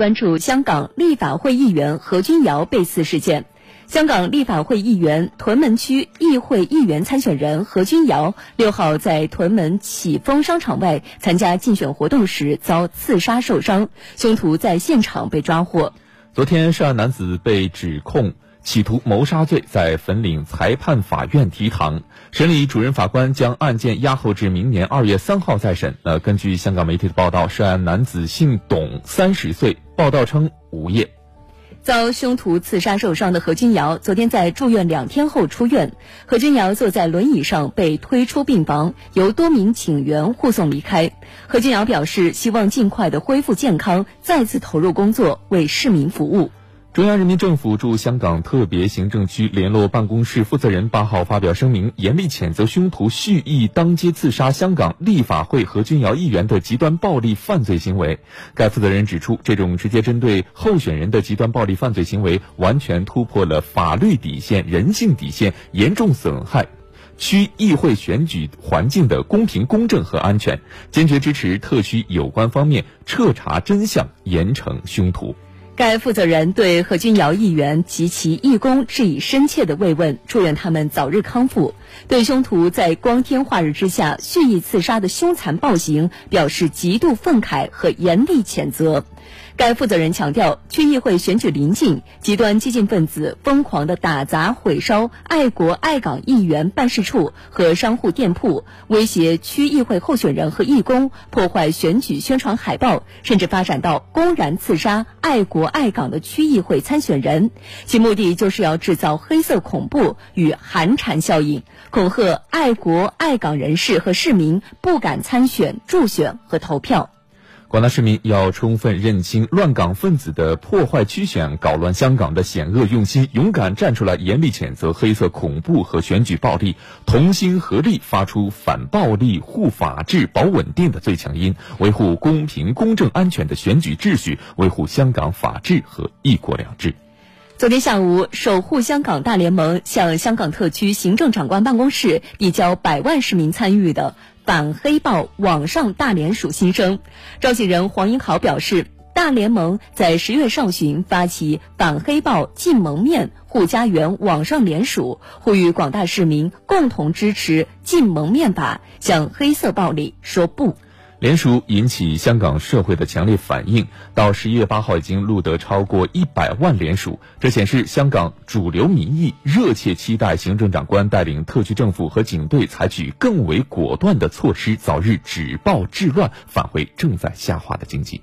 关注香港立法会议员何君尧被刺事件。香港立法会议员、屯门区议会议员参选人何君尧六号在屯门启丰商场外参加竞选活动时遭刺杀受伤，凶徒在现场被抓获。昨天，涉案男子被指控。企图谋杀罪在粉岭裁判法院提堂，审理主任法官将案件押后至明年二月三号再审。呃，根据香港媒体的报道，涉案男子姓董，三十岁。报道称午夜。遭凶徒刺杀受伤的何君尧，昨天在住院两天后出院。何君尧坐在轮椅上被推出病房，由多名警员护送离开。何君尧表示，希望尽快的恢复健康，再次投入工作，为市民服务。中央人民政府驻香港特别行政区联络办公室负责人八号发表声明，严厉谴责凶徒蓄意当街刺杀香港立法会何君尧议员的极端暴力犯罪行为。该负责人指出，这种直接针对候选人的极端暴力犯罪行为，完全突破了法律底线、人性底线，严重损害区议会选举环境的公平、公正和安全。坚决支持特区有关方面彻查真相，严惩凶徒。该负责人对何君尧议员及其义工致以深切的慰问，祝愿他们早日康复。对凶徒在光天化日之下蓄意刺杀的凶残暴行表示极度愤慨和严厉谴责。该负责人强调，区议会选举临近，极端激进分子疯狂地打砸毁烧爱国爱港议员办事处和商户店铺，威胁区议会候选人和义工，破坏选举宣传海报，甚至发展到公然刺杀爱国爱港的区议会参选人。其目的就是要制造黑色恐怖与寒蝉效应，恐吓爱国爱港人士和市民不敢参选、助选和投票。广大市民要充分认清乱港分子的破坏区选、搞乱香港的险恶用心，勇敢站出来，严厉谴责黑色恐怖和选举暴力，同心合力发出反暴力、护法治、保稳定的最强音，维护公平、公正、安全的选举秩序，维护香港法治和一国两制。昨天下午，守护香港大联盟向香港特区行政长官办公室递交百万市民参与的。反黑豹网上大联署新生，召集人黄英豪表示，大联盟在十月上旬发起反黑豹禁蒙面护家园网上联署，呼吁广大市民共同支持禁蒙面法，向黑色暴力说不。联署引起香港社会的强烈反应，到十一月八号已经录得超过一百万联署，这显示香港主流民意热切期待行政长官带领特区政府和警队采取更为果断的措施，早日止暴制乱，返回正在下滑的经济。